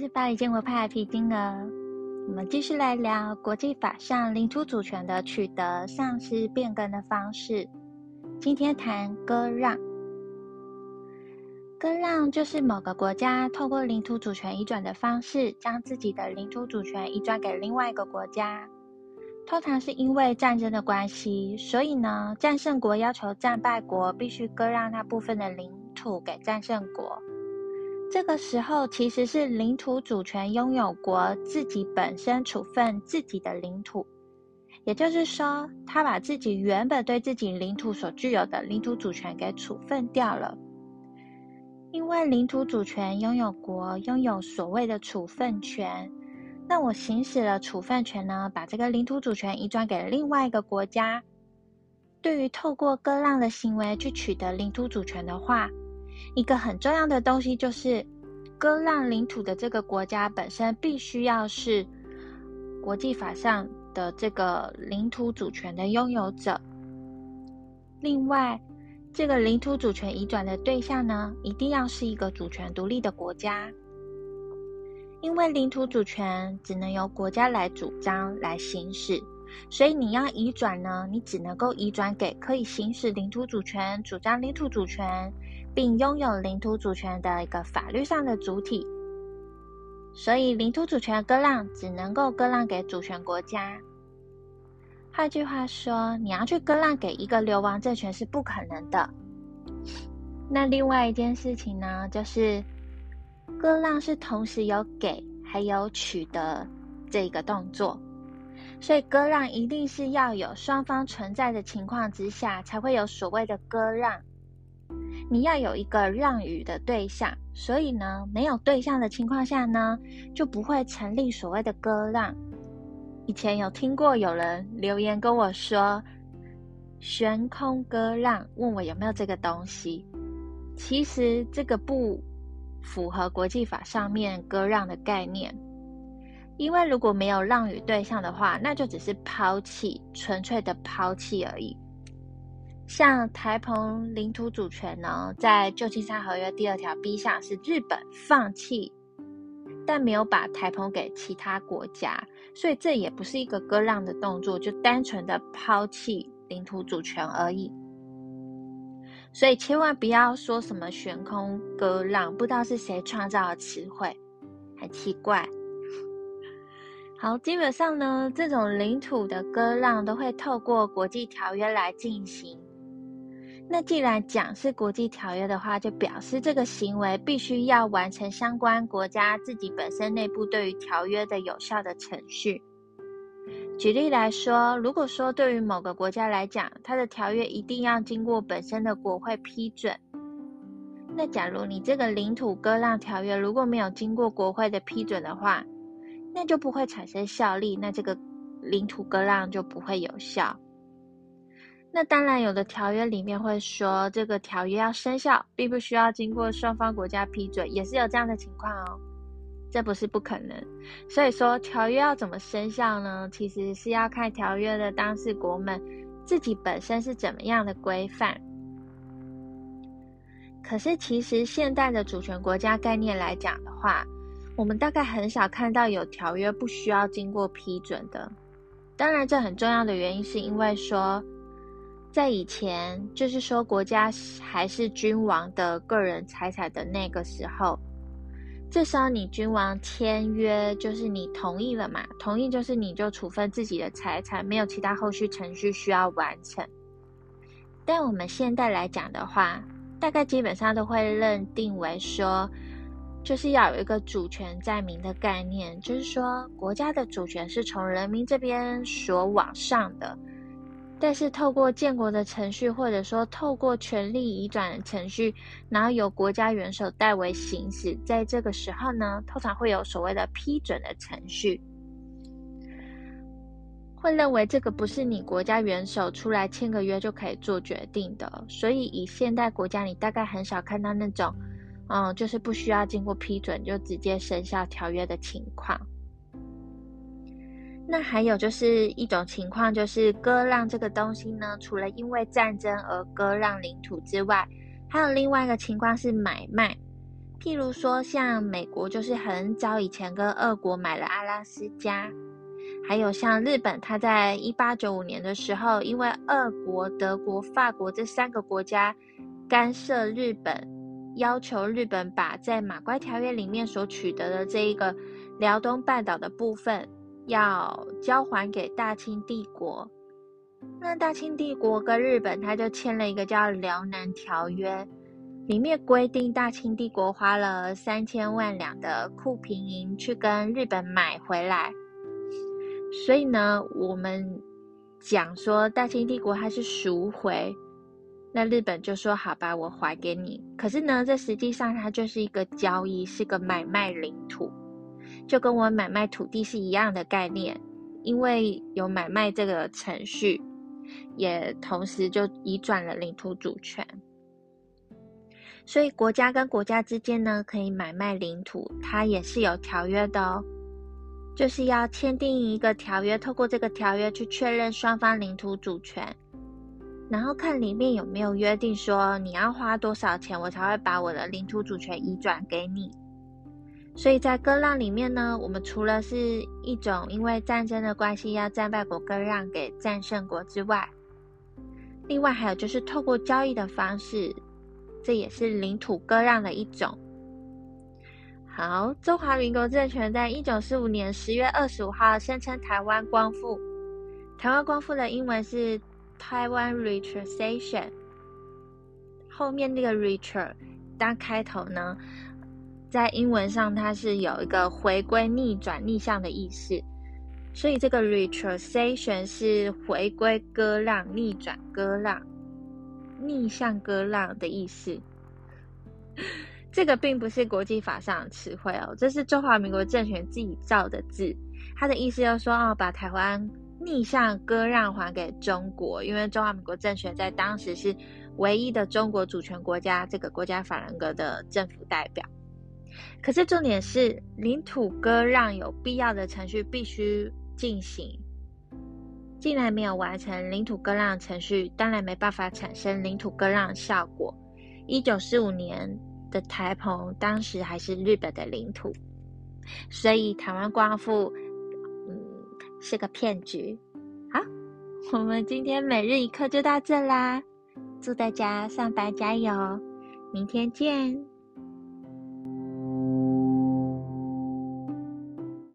是巴黎建国派皮金儿。我们继续来聊国际法上领土主权的取得、丧失、变更的方式。今天谈割让。割让就是某个国家透过领土主权移转的方式，将自己的领土主权移转给另外一个国家。通常是因为战争的关系，所以呢，战胜国要求战败国必须割让那部分的领土给战胜国。这个时候其实是领土主权拥有国自己本身处分自己的领土，也就是说，他把自己原本对自己领土所具有的领土主权给处分掉了。因为领土主权拥有国拥有所谓的处分权，那我行使了处分权呢，把这个领土主权移转给另外一个国家。对于透过割让的行为去取得领土主权的话，一个很重要的东西就是，割让领土的这个国家本身必须要是国际法上的这个领土主权的拥有者。另外，这个领土主权移转的对象呢，一定要是一个主权独立的国家，因为领土主权只能由国家来主张、来行使，所以你要移转呢，你只能够移转给可以行使领土主权、主张领土主权，并拥有领土主权的一个法律上的主体。所以，领土主权割让只能够割让给主权国家。换句话说，你要去割让给一个流亡政权是不可能的。那另外一件事情呢，就是割让是同时有给还有取得这一个动作，所以割让一定是要有双方存在的情况之下，才会有所谓的割让。你要有一个让与的对象，所以呢，没有对象的情况下呢，就不会成立所谓的割让。以前有听过有人留言跟我说“悬空割让”，问我有没有这个东西。其实这个不符合国际法上面割让的概念，因为如果没有让与对象的话，那就只是抛弃，纯粹的抛弃而已。像台澎领土主权呢，在旧金山合约第二条 B 项是日本放弃。但没有把台澎给其他国家，所以这也不是一个割让的动作，就单纯的抛弃领土主权而已。所以千万不要说什么悬空割让，不知道是谁创造的词汇，很奇怪。好，基本上呢，这种领土的割让都会透过国际条约来进行。那既然讲是国际条约的话，就表示这个行为必须要完成相关国家自己本身内部对于条约的有效的程序。举例来说，如果说对于某个国家来讲，它的条约一定要经过本身的国会批准，那假如你这个领土割让条约如果没有经过国会的批准的话，那就不会产生效力，那这个领土割让就不会有效。那当然，有的条约里面会说，这个条约要生效，并不需要经过双方国家批准，也是有这样的情况哦。这不是不可能。所以说，条约要怎么生效呢？其实是要看条约的当事国们自己本身是怎么样的规范。可是，其实现代的主权国家概念来讲的话，我们大概很少看到有条约不需要经过批准的。当然，这很重要的原因是因为说。在以前，就是说国家还是君王的个人财产的那个时候，这时候你君王签约，就是你同意了嘛？同意就是你就处分自己的财产，没有其他后续程序需要完成。但我们现在来讲的话，大概基本上都会认定为说，就是要有一个主权在民的概念，就是说国家的主权是从人民这边所往上的。但是透过建国的程序，或者说透过权力移转的程序，然后由国家元首代为行使，在这个时候呢，通常会有所谓的批准的程序，会认为这个不是你国家元首出来签个约就可以做决定的，所以以现代国家，你大概很少看到那种，嗯，就是不需要经过批准就直接生效条约的情况。那还有就是一种情况，就是割让这个东西呢，除了因为战争而割让领土之外，还有另外一个情况是买卖。譬如说，像美国就是很早以前跟俄国买了阿拉斯加，还有像日本，它在一八九五年的时候，因为俄国、德国、法国这三个国家干涉日本，要求日本把在马关条约里面所取得的这一个辽东半岛的部分要交还给大清帝国。那大清帝国跟日本，他就签了一个叫辽南条约。里面规定，大清帝国花了三千万两的库平银去跟日本买回来，所以呢，我们讲说大清帝国它是赎回，那日本就说好吧，我还给你。可是呢，这实际上它就是一个交易，是个买卖领土，就跟我买卖土地是一样的概念，因为有买卖这个程序，也同时就移转了领土主权。所以国家跟国家之间呢，可以买卖领土，它也是有条约的哦，就是要签订一个条约，透过这个条约去确认双方领土主权，然后看里面有没有约定说你要花多少钱，我才会把我的领土主权移转给你。所以在割让里面呢，我们除了是一种因为战争的关系要战败国割让给战胜国之外，另外还有就是透过交易的方式。这也是领土割让的一种。好，中华民国政权在一九四五年十月二十五号宣称台湾光复。台湾光复的英文是 Taiwan Retrocession。后面那个 retro 当开头呢，在英文上它是有一个回归、逆转、逆向的意思，所以这个 retrocession 是回归、割让、逆转、割让。逆向割让的意思，这个并不是国际法上的词汇哦，这是中华民国政权自己造的字。它的意思就说，哦，把台湾逆向割让还给中国，因为中华民国政权在当时是唯一的中国主权国家，这个国家法人格的政府代表。可是重点是，领土割让有必要的程序必须进行。既然没有完成领土割让程序，当然没办法产生领土割让效果。一九四五年的台澎，当时还是日本的领土，所以台湾光复，是个骗局。好，我们今天每日一课就到这啦，祝大家上班加油，明天见。